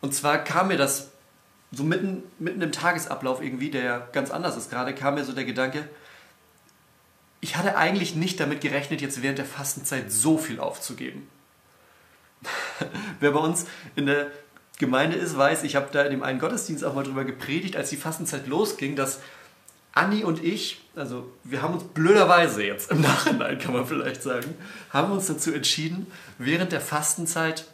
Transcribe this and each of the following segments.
Und zwar kam mir das so mitten, mitten im Tagesablauf irgendwie, der ja ganz anders ist gerade, kam mir so der Gedanke, ich hatte eigentlich nicht damit gerechnet, jetzt während der Fastenzeit so viel aufzugeben. Wer bei uns in der Gemeinde ist, weiß, ich habe da in dem einen Gottesdienst auch mal drüber gepredigt, als die Fastenzeit losging, dass Anni und ich, also wir haben uns blöderweise jetzt im Nachhinein, kann man vielleicht sagen, haben uns dazu entschieden, während der Fastenzeit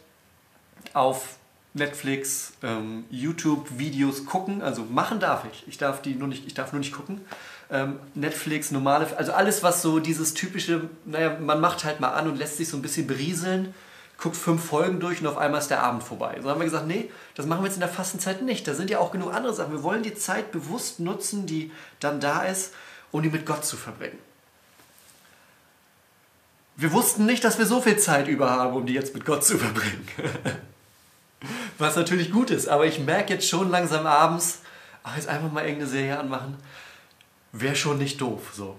auf Netflix, ähm, YouTube-Videos gucken. Also machen darf ich. Ich darf die nur nicht, ich darf nur nicht gucken. Ähm, Netflix, normale, also alles, was so dieses typische, naja, man macht halt mal an und lässt sich so ein bisschen berieseln, guckt fünf Folgen durch und auf einmal ist der Abend vorbei. So haben wir gesagt, nee, das machen wir jetzt in der Fastenzeit nicht. Da sind ja auch genug andere Sachen. Wir wollen die Zeit bewusst nutzen, die dann da ist, um die mit Gott zu verbringen. Wir wussten nicht, dass wir so viel Zeit über haben, um die jetzt mit Gott zu verbringen. Was natürlich gut ist, aber ich merke jetzt schon langsam abends, ach, jetzt einfach mal irgendeine Serie anmachen, wäre schon nicht doof. So.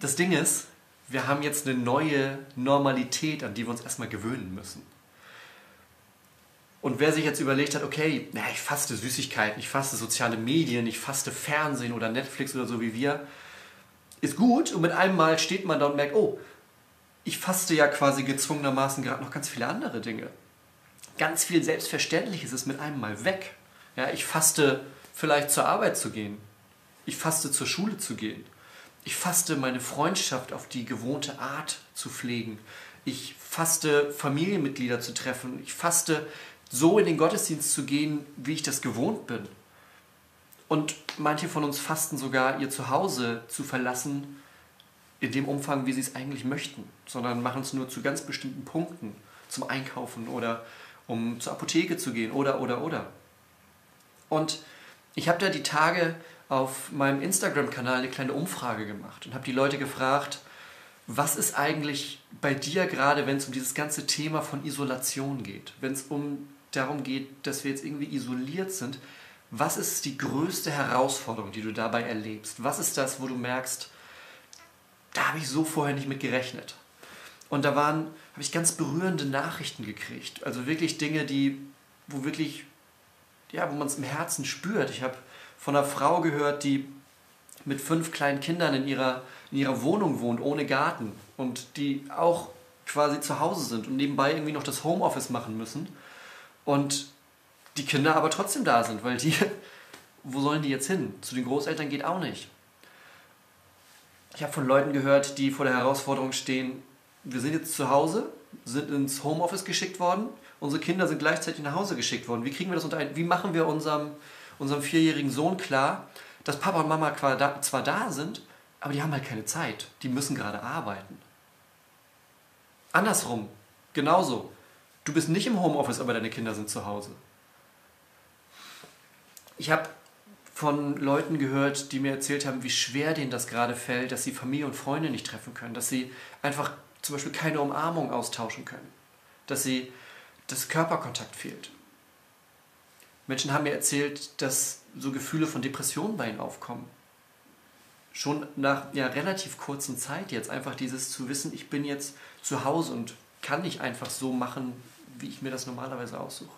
Das Ding ist, wir haben jetzt eine neue Normalität, an die wir uns erstmal gewöhnen müssen. Und wer sich jetzt überlegt hat, okay, na, ich faste Süßigkeiten, ich faste soziale Medien, ich faste Fernsehen oder Netflix oder so wie wir, ist gut und mit einem Mal steht man da und merkt, oh, ich faste ja quasi gezwungenermaßen gerade noch ganz viele andere Dinge ganz viel Selbstverständliches ist mit einem Mal weg. Ja, ich faste vielleicht zur Arbeit zu gehen. Ich faste zur Schule zu gehen. Ich faste meine Freundschaft auf die gewohnte Art zu pflegen. Ich faste Familienmitglieder zu treffen. Ich faste so in den Gottesdienst zu gehen, wie ich das gewohnt bin. Und manche von uns fasten sogar ihr Zuhause zu verlassen, in dem Umfang, wie sie es eigentlich möchten, sondern machen es nur zu ganz bestimmten Punkten, zum Einkaufen oder um zur Apotheke zu gehen oder, oder, oder. Und ich habe da die Tage auf meinem Instagram-Kanal eine kleine Umfrage gemacht und habe die Leute gefragt, was ist eigentlich bei dir gerade, wenn es um dieses ganze Thema von Isolation geht, wenn es um darum geht, dass wir jetzt irgendwie isoliert sind, was ist die größte Herausforderung, die du dabei erlebst? Was ist das, wo du merkst, da habe ich so vorher nicht mit gerechnet? Und da waren, habe ich ganz berührende Nachrichten gekriegt. Also wirklich Dinge, die, wo wirklich, ja, wo man es im Herzen spürt. Ich habe von einer Frau gehört, die mit fünf kleinen Kindern in ihrer, in ihrer Wohnung wohnt, ohne Garten. Und die auch quasi zu Hause sind und nebenbei irgendwie noch das Homeoffice machen müssen. Und die Kinder aber trotzdem da sind, weil die, wo sollen die jetzt hin? Zu den Großeltern geht auch nicht. Ich habe von Leuten gehört, die vor der Herausforderung stehen, wir sind jetzt zu Hause, sind ins Homeoffice geschickt worden, unsere Kinder sind gleichzeitig nach Hause geschickt worden. Wie kriegen wir das unter ein? Wie machen wir unserem, unserem vierjährigen Sohn klar, dass Papa und Mama zwar da sind, aber die haben halt keine Zeit. Die müssen gerade arbeiten. Andersrum, genauso. Du bist nicht im Homeoffice, aber deine Kinder sind zu Hause. Ich habe von Leuten gehört, die mir erzählt haben, wie schwer denen das gerade fällt, dass sie Familie und Freunde nicht treffen können, dass sie einfach zum Beispiel keine Umarmung austauschen können, dass sie dass Körperkontakt fehlt. Menschen haben mir erzählt, dass so Gefühle von Depressionen bei ihnen aufkommen. Schon nach ja, relativ kurzer Zeit jetzt einfach dieses zu wissen, ich bin jetzt zu Hause und kann nicht einfach so machen, wie ich mir das normalerweise aussuche.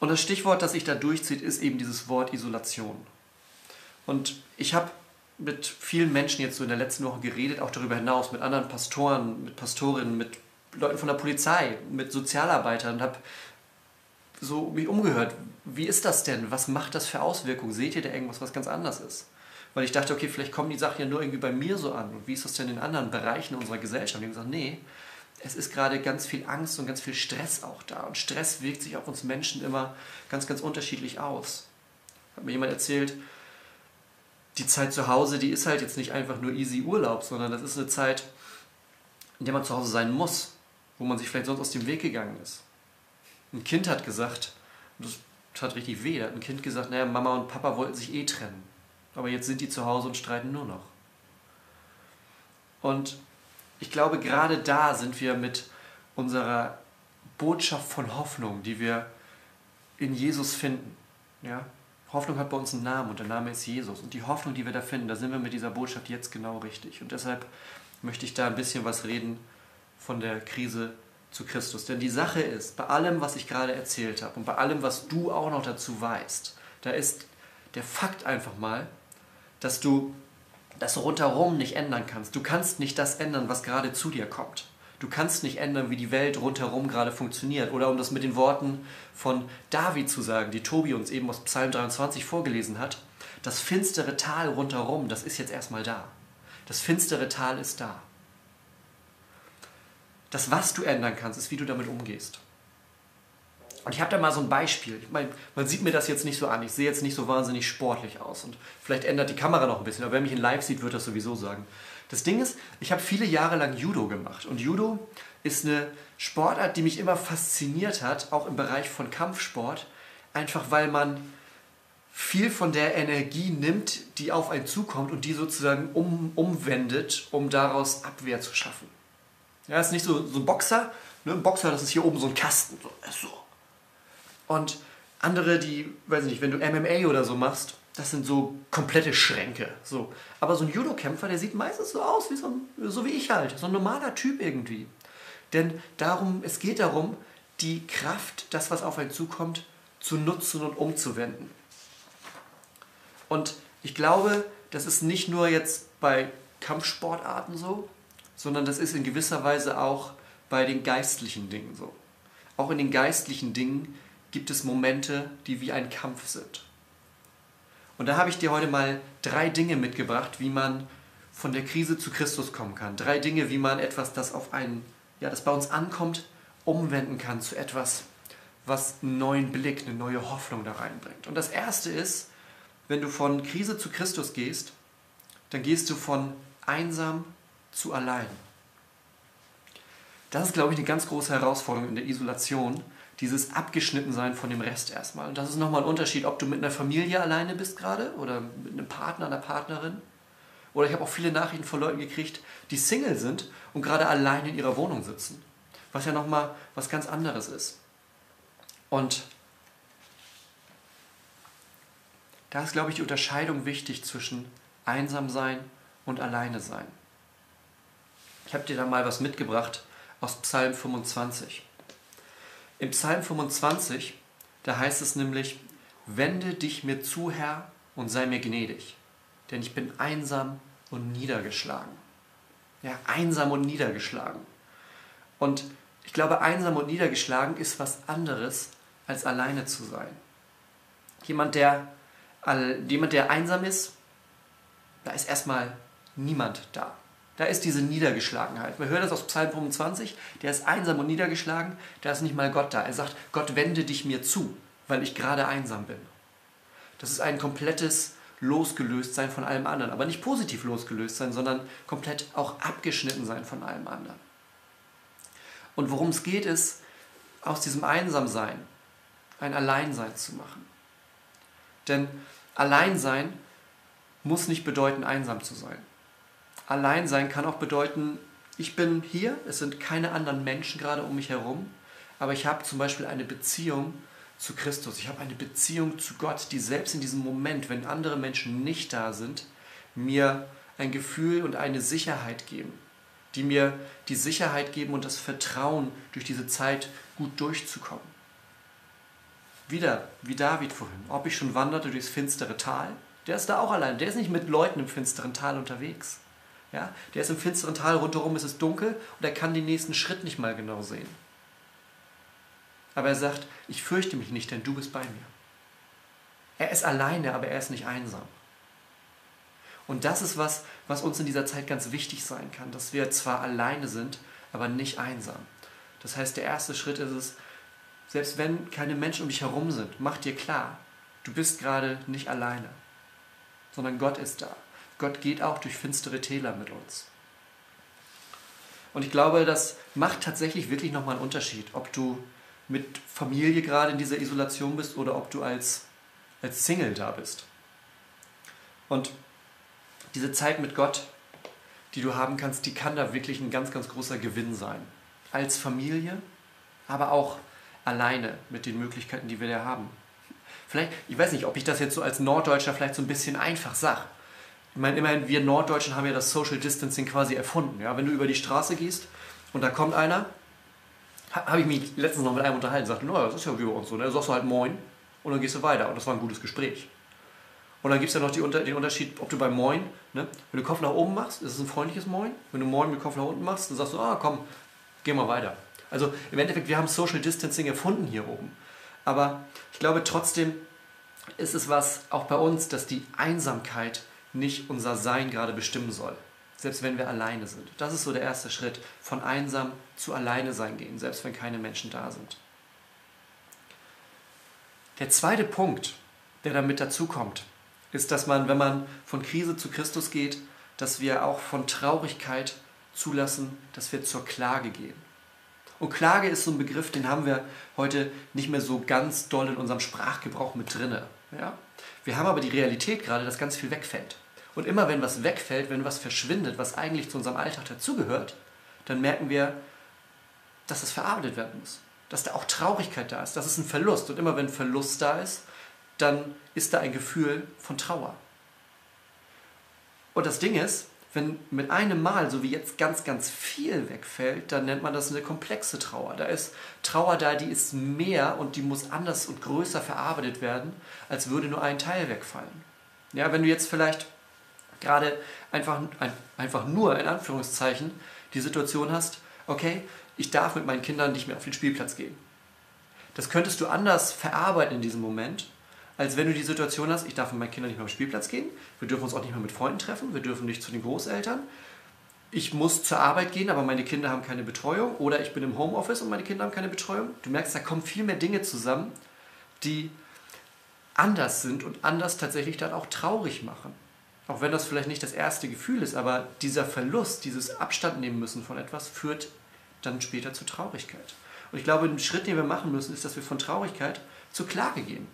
Und das Stichwort, das sich da durchzieht, ist eben dieses Wort Isolation. Und ich habe mit vielen Menschen jetzt so in der letzten Woche geredet, auch darüber hinaus, mit anderen Pastoren, mit Pastorinnen, mit Leuten von der Polizei, mit Sozialarbeitern und habe so mich umgehört. Wie ist das denn? Was macht das für Auswirkungen? Seht ihr da irgendwas, was ganz anders ist? Weil ich dachte, okay, vielleicht kommen die Sachen ja nur irgendwie bei mir so an. Und wie ist das denn in anderen Bereichen unserer Gesellschaft? Und ich habe gesagt, nee, es ist gerade ganz viel Angst und ganz viel Stress auch da. Und Stress wirkt sich auf uns Menschen immer ganz, ganz unterschiedlich aus. Hat mir jemand erzählt, die Zeit zu Hause, die ist halt jetzt nicht einfach nur easy Urlaub, sondern das ist eine Zeit, in der man zu Hause sein muss, wo man sich vielleicht sonst aus dem Weg gegangen ist. Ein Kind hat gesagt, das tat richtig weh, da hat ein Kind gesagt, naja, Mama und Papa wollten sich eh trennen. Aber jetzt sind die zu Hause und streiten nur noch. Und ich glaube, gerade da sind wir mit unserer Botschaft von Hoffnung, die wir in Jesus finden. Ja? Hoffnung hat bei uns einen Namen und der Name ist Jesus. Und die Hoffnung, die wir da finden, da sind wir mit dieser Botschaft jetzt genau richtig. Und deshalb möchte ich da ein bisschen was reden von der Krise zu Christus. Denn die Sache ist, bei allem, was ich gerade erzählt habe und bei allem, was du auch noch dazu weißt, da ist der Fakt einfach mal, dass du das rundherum nicht ändern kannst. Du kannst nicht das ändern, was gerade zu dir kommt. Du kannst nicht ändern, wie die Welt rundherum gerade funktioniert. Oder um das mit den Worten von David zu sagen, die Tobi uns eben aus Psalm 23 vorgelesen hat, das finstere Tal rundherum, das ist jetzt erstmal da. Das finstere Tal ist da. Das, was du ändern kannst, ist, wie du damit umgehst. Und ich habe da mal so ein Beispiel. Ich meine, man sieht mir das jetzt nicht so an. Ich sehe jetzt nicht so wahnsinnig sportlich aus. Und vielleicht ändert die Kamera noch ein bisschen. Aber wer mich in Live sieht, wird das sowieso sagen. Das Ding ist, ich habe viele Jahre lang Judo gemacht. Und Judo ist eine Sportart, die mich immer fasziniert hat, auch im Bereich von Kampfsport. Einfach weil man viel von der Energie nimmt, die auf einen zukommt und die sozusagen um, umwendet, um daraus Abwehr zu schaffen. Ja, ist nicht so, so ein Boxer. Ne? Ein Boxer, das ist hier oben so ein Kasten. So, und andere, die, weiß ich nicht, wenn du MMA oder so machst, das sind so komplette Schränke. So. Aber so ein Judo-Kämpfer, der sieht meistens so aus, wie so, ein, so wie ich halt. So ein normaler Typ irgendwie. Denn darum, es geht darum, die Kraft, das, was auf einen zukommt, zu nutzen und umzuwenden. Und ich glaube, das ist nicht nur jetzt bei Kampfsportarten so, sondern das ist in gewisser Weise auch bei den geistlichen Dingen so. Auch in den geistlichen Dingen gibt es Momente, die wie ein Kampf sind. Und da habe ich dir heute mal drei Dinge mitgebracht, wie man von der Krise zu Christus kommen kann. Drei Dinge, wie man etwas, das auf einen, ja, das bei uns ankommt, umwenden kann zu etwas, was einen neuen Blick, eine neue Hoffnung da reinbringt. Und das erste ist, wenn du von Krise zu Christus gehst, dann gehst du von einsam zu allein. Das ist, glaube ich, eine ganz große Herausforderung in der Isolation, dieses Abgeschnittensein von dem Rest erstmal. Und das ist nochmal ein Unterschied, ob du mit einer Familie alleine bist gerade oder mit einem Partner, einer Partnerin. Oder ich habe auch viele Nachrichten von Leuten gekriegt, die Single sind und gerade allein in ihrer Wohnung sitzen. Was ja nochmal was ganz anderes ist. Und da ist, glaube ich, die Unterscheidung wichtig zwischen einsam sein und alleine sein. Ich habe dir da mal was mitgebracht aus Psalm 25. Im Psalm 25, da heißt es nämlich, wende dich mir zu, Herr, und sei mir gnädig, denn ich bin einsam und niedergeschlagen. Ja, einsam und niedergeschlagen. Und ich glaube, einsam und niedergeschlagen ist was anderes, als alleine zu sein. Jemand, der, jemand, der einsam ist, da ist erstmal niemand da. Da ist diese Niedergeschlagenheit. Wir hören das aus Psalm 25. Der ist einsam und niedergeschlagen. Da ist nicht mal Gott da. Er sagt, Gott wende dich mir zu, weil ich gerade einsam bin. Das ist ein komplettes Losgelöstsein von allem anderen. Aber nicht positiv losgelöst sein, sondern komplett auch abgeschnitten sein von allem anderen. Und worum es geht, ist, aus diesem Einsamsein ein Alleinsein zu machen. Denn Alleinsein muss nicht bedeuten, einsam zu sein. Alleinsein kann auch bedeuten, ich bin hier, es sind keine anderen Menschen gerade um mich herum, aber ich habe zum Beispiel eine Beziehung zu Christus. Ich habe eine Beziehung zu Gott, die selbst in diesem Moment, wenn andere Menschen nicht da sind, mir ein Gefühl und eine Sicherheit geben, die mir die Sicherheit geben und das Vertrauen, durch diese Zeit gut durchzukommen. Wieder, wie David vorhin, ob ich schon wanderte durchs finstere Tal, der ist da auch allein, der ist nicht mit Leuten im finsteren Tal unterwegs. Ja? Der ist im finsteren Tal, rundherum ist es dunkel und er kann den nächsten Schritt nicht mal genau sehen. Aber er sagt, ich fürchte mich nicht, denn du bist bei mir. Er ist alleine, aber er ist nicht einsam. Und das ist was, was uns in dieser Zeit ganz wichtig sein kann, dass wir zwar alleine sind, aber nicht einsam. Das heißt, der erste Schritt ist es, selbst wenn keine Menschen um dich herum sind, mach dir klar, du bist gerade nicht alleine, sondern Gott ist da. Gott geht auch durch finstere Täler mit uns. Und ich glaube, das macht tatsächlich wirklich nochmal einen Unterschied, ob du mit Familie gerade in dieser Isolation bist oder ob du als, als Single da bist. Und diese Zeit mit Gott, die du haben kannst, die kann da wirklich ein ganz, ganz großer Gewinn sein. Als Familie, aber auch alleine mit den Möglichkeiten, die wir da haben. Vielleicht, ich weiß nicht, ob ich das jetzt so als Norddeutscher vielleicht so ein bisschen einfach sage. Ich meine, immerhin, wir Norddeutschen haben ja das Social Distancing quasi erfunden. Ja? Wenn du über die Straße gehst und da kommt einer, habe ich mich letztens noch mit einem unterhalten, sagte, naja, das ist ja wie bei uns so, ne? sagst du halt Moin und dann gehst du weiter. Und das war ein gutes Gespräch. Und dann gibt es ja noch die, den Unterschied, ob du bei Moin, ne? wenn du Kopf nach oben machst, ist es ein freundliches Moin. Wenn du Moin mit Kopf nach unten machst, dann sagst du, ah komm, geh mal weiter. Also im Endeffekt, wir haben Social Distancing erfunden hier oben. Aber ich glaube trotzdem ist es was, auch bei uns, dass die Einsamkeit nicht unser Sein gerade bestimmen soll. Selbst wenn wir alleine sind. Das ist so der erste Schritt. Von einsam zu alleine sein gehen, selbst wenn keine Menschen da sind. Der zweite Punkt, der damit dazukommt, ist, dass man, wenn man von Krise zu Christus geht, dass wir auch von Traurigkeit zulassen, dass wir zur Klage gehen. Und Klage ist so ein Begriff, den haben wir heute nicht mehr so ganz doll in unserem Sprachgebrauch mit drinne. Ja? Wir haben aber die Realität gerade, dass ganz viel wegfällt. Und immer wenn was wegfällt, wenn was verschwindet, was eigentlich zu unserem Alltag dazugehört, dann merken wir, dass es verarbeitet werden muss. Dass da auch Traurigkeit da ist, dass es ein Verlust. Und immer wenn Verlust da ist, dann ist da ein Gefühl von Trauer. Und das Ding ist, wenn mit einem Mal, so wie jetzt, ganz, ganz viel wegfällt, dann nennt man das eine komplexe Trauer. Da ist Trauer da, die ist mehr und die muss anders und größer verarbeitet werden, als würde nur ein Teil wegfallen. Ja, wenn du jetzt vielleicht gerade einfach, einfach nur in Anführungszeichen die Situation hast, okay, ich darf mit meinen Kindern nicht mehr auf den Spielplatz gehen. Das könntest du anders verarbeiten in diesem Moment, als wenn du die Situation hast, ich darf mit meinen Kindern nicht mehr auf den Spielplatz gehen, wir dürfen uns auch nicht mehr mit Freunden treffen, wir dürfen nicht zu den Großeltern, ich muss zur Arbeit gehen, aber meine Kinder haben keine Betreuung oder ich bin im Homeoffice und meine Kinder haben keine Betreuung. Du merkst, da kommen viel mehr Dinge zusammen, die anders sind und anders tatsächlich dann auch traurig machen. Auch wenn das vielleicht nicht das erste Gefühl ist, aber dieser Verlust, dieses Abstand nehmen müssen von etwas, führt dann später zu Traurigkeit. Und ich glaube, ein Schritt, den wir machen müssen, ist, dass wir von Traurigkeit zur Klage gehen.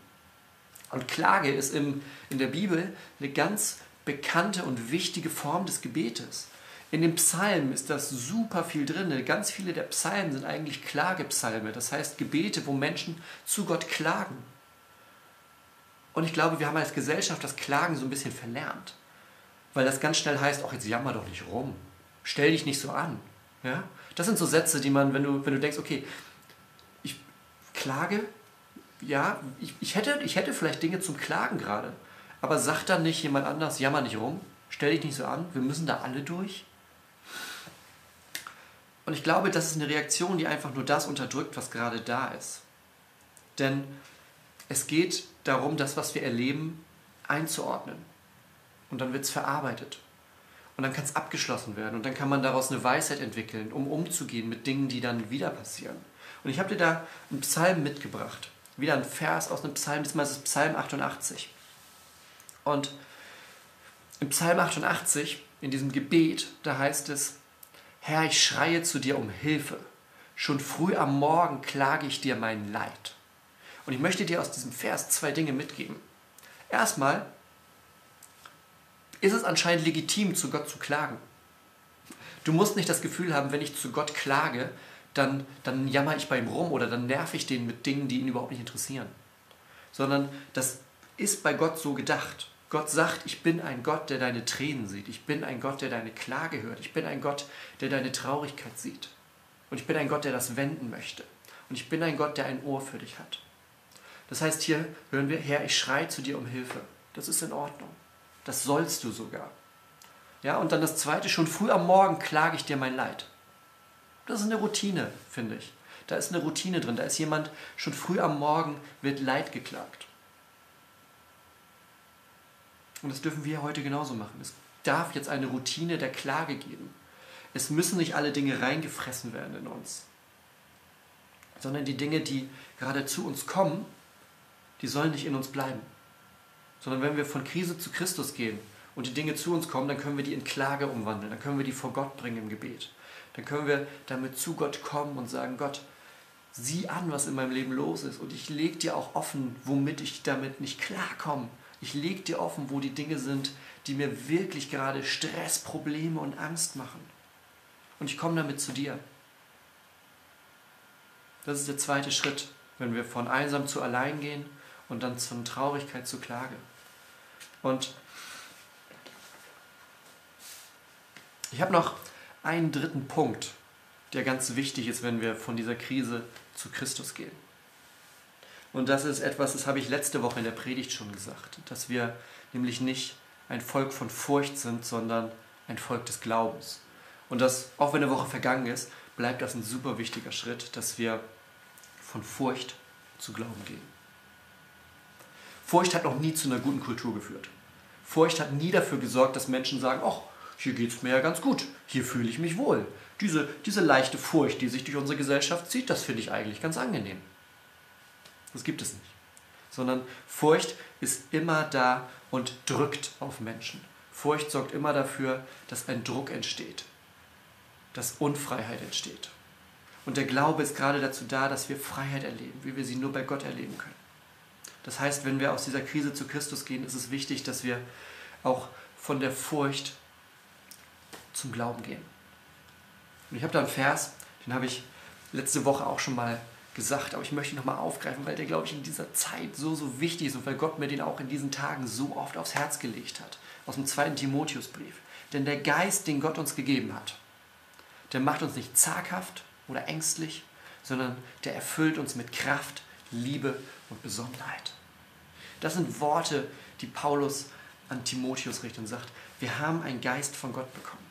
Und Klage ist im, in der Bibel eine ganz bekannte und wichtige Form des Gebetes. In den Psalmen ist das super viel drin. Ganz viele der Psalmen sind eigentlich Klagepsalme, das heißt Gebete, wo Menschen zu Gott klagen. Und ich glaube, wir haben als Gesellschaft das Klagen so ein bisschen verlernt. Weil das ganz schnell heißt, ach, jetzt jammer doch nicht rum. Stell dich nicht so an. Ja? Das sind so Sätze, die man, wenn du, wenn du denkst, okay, ich klage, ja, ich, ich, hätte, ich hätte vielleicht Dinge zum Klagen gerade. Aber sag dann nicht jemand anders, jammer nicht rum, stell dich nicht so an, wir müssen da alle durch. Und ich glaube, das ist eine Reaktion, die einfach nur das unterdrückt, was gerade da ist. Denn es geht darum, das, was wir erleben, einzuordnen. Und dann wird es verarbeitet. Und dann kann es abgeschlossen werden. Und dann kann man daraus eine Weisheit entwickeln, um umzugehen mit Dingen, die dann wieder passieren. Und ich habe dir da einen Psalm mitgebracht wieder ein Vers aus einem Psalm, diesmal ist es Psalm 88. Und im Psalm 88, in diesem Gebet, da heißt es, Herr, ich schreie zu dir um Hilfe. Schon früh am Morgen klage ich dir mein Leid. Und ich möchte dir aus diesem Vers zwei Dinge mitgeben. Erstmal ist es anscheinend legitim, zu Gott zu klagen. Du musst nicht das Gefühl haben, wenn ich zu Gott klage, dann, dann jammer ich bei ihm rum oder dann nerv ich den mit Dingen, die ihn überhaupt nicht interessieren. Sondern das ist bei Gott so gedacht. Gott sagt, ich bin ein Gott, der deine Tränen sieht. Ich bin ein Gott, der deine Klage hört. Ich bin ein Gott, der deine Traurigkeit sieht. Und ich bin ein Gott, der das wenden möchte. Und ich bin ein Gott, der ein Ohr für dich hat. Das heißt, hier hören wir, Herr, ich schreie zu dir um Hilfe. Das ist in Ordnung. Das sollst du sogar. Ja, und dann das zweite, schon früh am Morgen klage ich dir mein Leid. Das ist eine Routine, finde ich. Da ist eine Routine drin. Da ist jemand, schon früh am Morgen wird Leid geklagt. Und das dürfen wir heute genauso machen. Es darf jetzt eine Routine der Klage geben. Es müssen nicht alle Dinge reingefressen werden in uns, sondern die Dinge, die gerade zu uns kommen, die sollen nicht in uns bleiben. Sondern wenn wir von Krise zu Christus gehen und die Dinge zu uns kommen, dann können wir die in Klage umwandeln, dann können wir die vor Gott bringen im Gebet dann können wir damit zu Gott kommen und sagen, Gott, sieh an, was in meinem Leben los ist. Und ich lege dir auch offen, womit ich damit nicht klarkomme. Ich lege dir offen, wo die Dinge sind, die mir wirklich gerade Stress, Probleme und Angst machen. Und ich komme damit zu dir. Das ist der zweite Schritt, wenn wir von einsam zu allein gehen und dann von Traurigkeit zu Klage. Und ich habe noch einen dritten Punkt, der ganz wichtig ist, wenn wir von dieser Krise zu Christus gehen. Und das ist etwas, das habe ich letzte Woche in der Predigt schon gesagt, dass wir nämlich nicht ein Volk von Furcht sind, sondern ein Volk des Glaubens. Und das, auch wenn eine Woche vergangen ist, bleibt das ein super wichtiger Schritt, dass wir von Furcht zu Glauben gehen. Furcht hat noch nie zu einer guten Kultur geführt. Furcht hat nie dafür gesorgt, dass Menschen sagen, ach, hier geht es mir ja ganz gut, hier fühle ich mich wohl. Diese, diese leichte Furcht, die sich durch unsere Gesellschaft zieht, das finde ich eigentlich ganz angenehm. Das gibt es nicht. Sondern Furcht ist immer da und drückt auf Menschen. Furcht sorgt immer dafür, dass ein Druck entsteht, dass Unfreiheit entsteht. Und der Glaube ist gerade dazu da, dass wir Freiheit erleben, wie wir sie nur bei Gott erleben können. Das heißt, wenn wir aus dieser Krise zu Christus gehen, ist es wichtig, dass wir auch von der Furcht zum Glauben gehen. Und ich habe da einen Vers, den habe ich letzte Woche auch schon mal gesagt, aber ich möchte ihn nochmal aufgreifen, weil der, glaube ich, in dieser Zeit so, so wichtig ist und weil Gott mir den auch in diesen Tagen so oft aufs Herz gelegt hat. Aus dem zweiten Timotheusbrief. Denn der Geist, den Gott uns gegeben hat, der macht uns nicht zaghaft, oder ängstlich, sondern der erfüllt uns mit Kraft, Liebe und Besonnenheit. Das sind Worte, die Paulus an Timotheus richtet und sagt, wir haben einen Geist von Gott bekommen.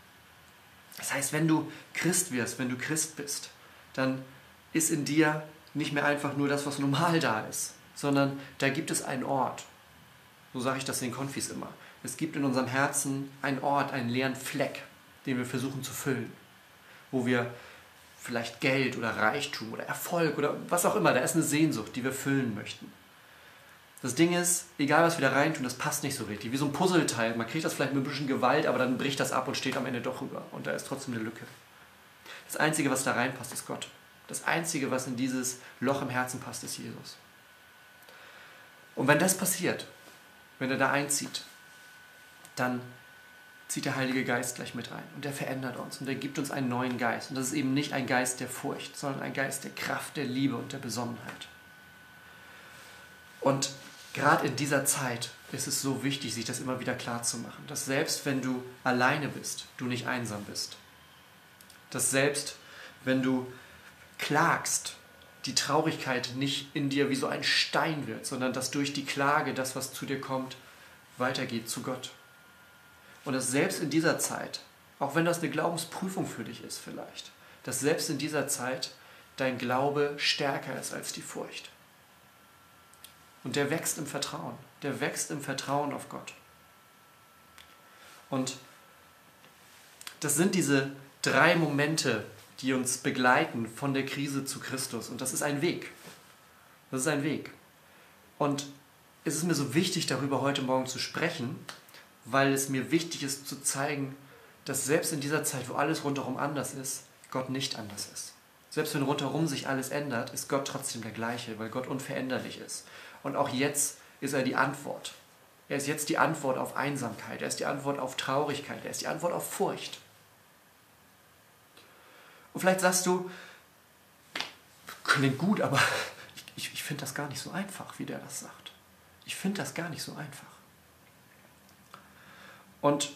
Das heißt, wenn du Christ wirst, wenn du Christ bist, dann ist in dir nicht mehr einfach nur das, was normal da ist, sondern da gibt es einen Ort. So sage ich das den Konfis immer. Es gibt in unserem Herzen einen Ort, einen leeren Fleck, den wir versuchen zu füllen, wo wir vielleicht Geld oder Reichtum oder Erfolg oder was auch immer. Da ist eine Sehnsucht, die wir füllen möchten. Das Ding ist, egal was wir da reintun, das passt nicht so richtig. Wie so ein Puzzleteil. Man kriegt das vielleicht mit ein bisschen Gewalt, aber dann bricht das ab und steht am Ende doch rüber. Und da ist trotzdem eine Lücke. Das Einzige, was da reinpasst, ist Gott. Das Einzige, was in dieses Loch im Herzen passt, ist Jesus. Und wenn das passiert, wenn er da einzieht, dann zieht der Heilige Geist gleich mit rein und der verändert uns und der gibt uns einen neuen Geist. Und das ist eben nicht ein Geist der Furcht, sondern ein Geist der Kraft, der Liebe und der Besonnenheit. Und gerade in dieser Zeit ist es so wichtig, sich das immer wieder klar zu machen, dass selbst wenn du alleine bist, du nicht einsam bist. Dass selbst wenn du klagst, die Traurigkeit nicht in dir wie so ein Stein wird, sondern dass durch die Klage das, was zu dir kommt, weitergeht zu Gott. Und dass selbst in dieser Zeit, auch wenn das eine Glaubensprüfung für dich ist vielleicht, dass selbst in dieser Zeit dein Glaube stärker ist als die Furcht. Und der wächst im Vertrauen. Der wächst im Vertrauen auf Gott. Und das sind diese drei Momente, die uns begleiten von der Krise zu Christus. Und das ist ein Weg. Das ist ein Weg. Und es ist mir so wichtig, darüber heute Morgen zu sprechen, weil es mir wichtig ist zu zeigen, dass selbst in dieser Zeit, wo alles rundherum anders ist, Gott nicht anders ist. Selbst wenn rundherum sich alles ändert, ist Gott trotzdem der gleiche, weil Gott unveränderlich ist. Und auch jetzt ist er die Antwort. Er ist jetzt die Antwort auf Einsamkeit, er ist die Antwort auf Traurigkeit, er ist die Antwort auf Furcht. Und vielleicht sagst du, klingt gut, aber ich, ich finde das gar nicht so einfach, wie der das sagt. Ich finde das gar nicht so einfach. Und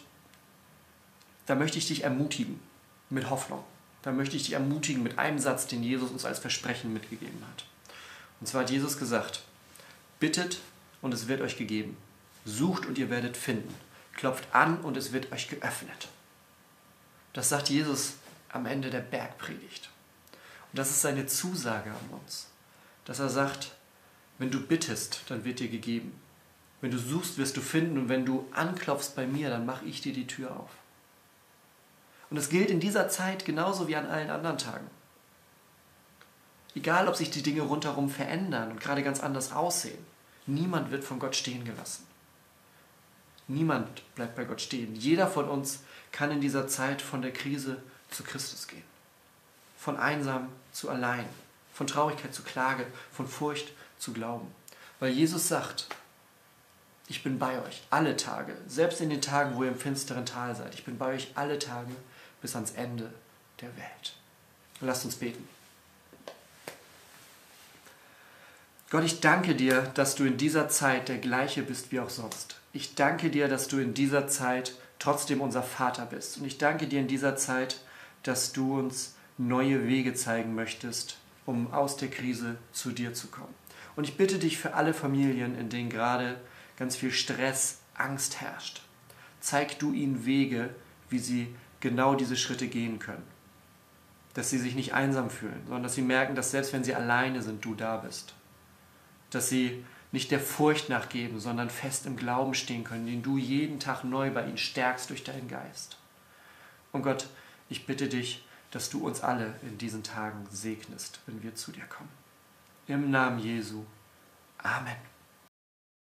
da möchte ich dich ermutigen mit Hoffnung. Da möchte ich dich ermutigen mit einem Satz, den Jesus uns als Versprechen mitgegeben hat. Und zwar hat Jesus gesagt, bittet und es wird euch gegeben. Sucht und ihr werdet finden. Klopft an und es wird euch geöffnet. Das sagt Jesus am Ende der Bergpredigt. Und das ist seine Zusage an uns, dass er sagt, wenn du bittest, dann wird dir gegeben. Wenn du suchst, wirst du finden und wenn du anklopfst bei mir, dann mache ich dir die Tür auf. Und es gilt in dieser Zeit genauso wie an allen anderen Tagen. Egal, ob sich die Dinge rundherum verändern und gerade ganz anders aussehen, niemand wird von Gott stehen gelassen. Niemand bleibt bei Gott stehen. Jeder von uns kann in dieser Zeit von der Krise zu Christus gehen. von einsam zu allein, von Traurigkeit zu Klage, von Furcht zu Glauben. Weil Jesus sagt, ich bin bei euch alle Tage, selbst in den Tagen, wo ihr im finsteren Tal seid. Ich bin bei euch alle Tage bis ans Ende der Welt. Lasst uns beten. Gott, ich danke dir, dass du in dieser Zeit der gleiche bist wie auch sonst. Ich danke dir, dass du in dieser Zeit trotzdem unser Vater bist. Und ich danke dir in dieser Zeit, dass du uns neue Wege zeigen möchtest, um aus der Krise zu dir zu kommen. Und ich bitte dich für alle Familien, in denen gerade ganz viel Stress, Angst herrscht. Zeig du ihnen Wege, wie sie genau diese Schritte gehen können. Dass sie sich nicht einsam fühlen, sondern dass sie merken, dass selbst wenn sie alleine sind, du da bist. Dass sie nicht der Furcht nachgeben, sondern fest im Glauben stehen können, den du jeden Tag neu bei ihnen stärkst durch deinen Geist. Und Gott, ich bitte dich, dass du uns alle in diesen Tagen segnest, wenn wir zu dir kommen. Im Namen Jesu. Amen.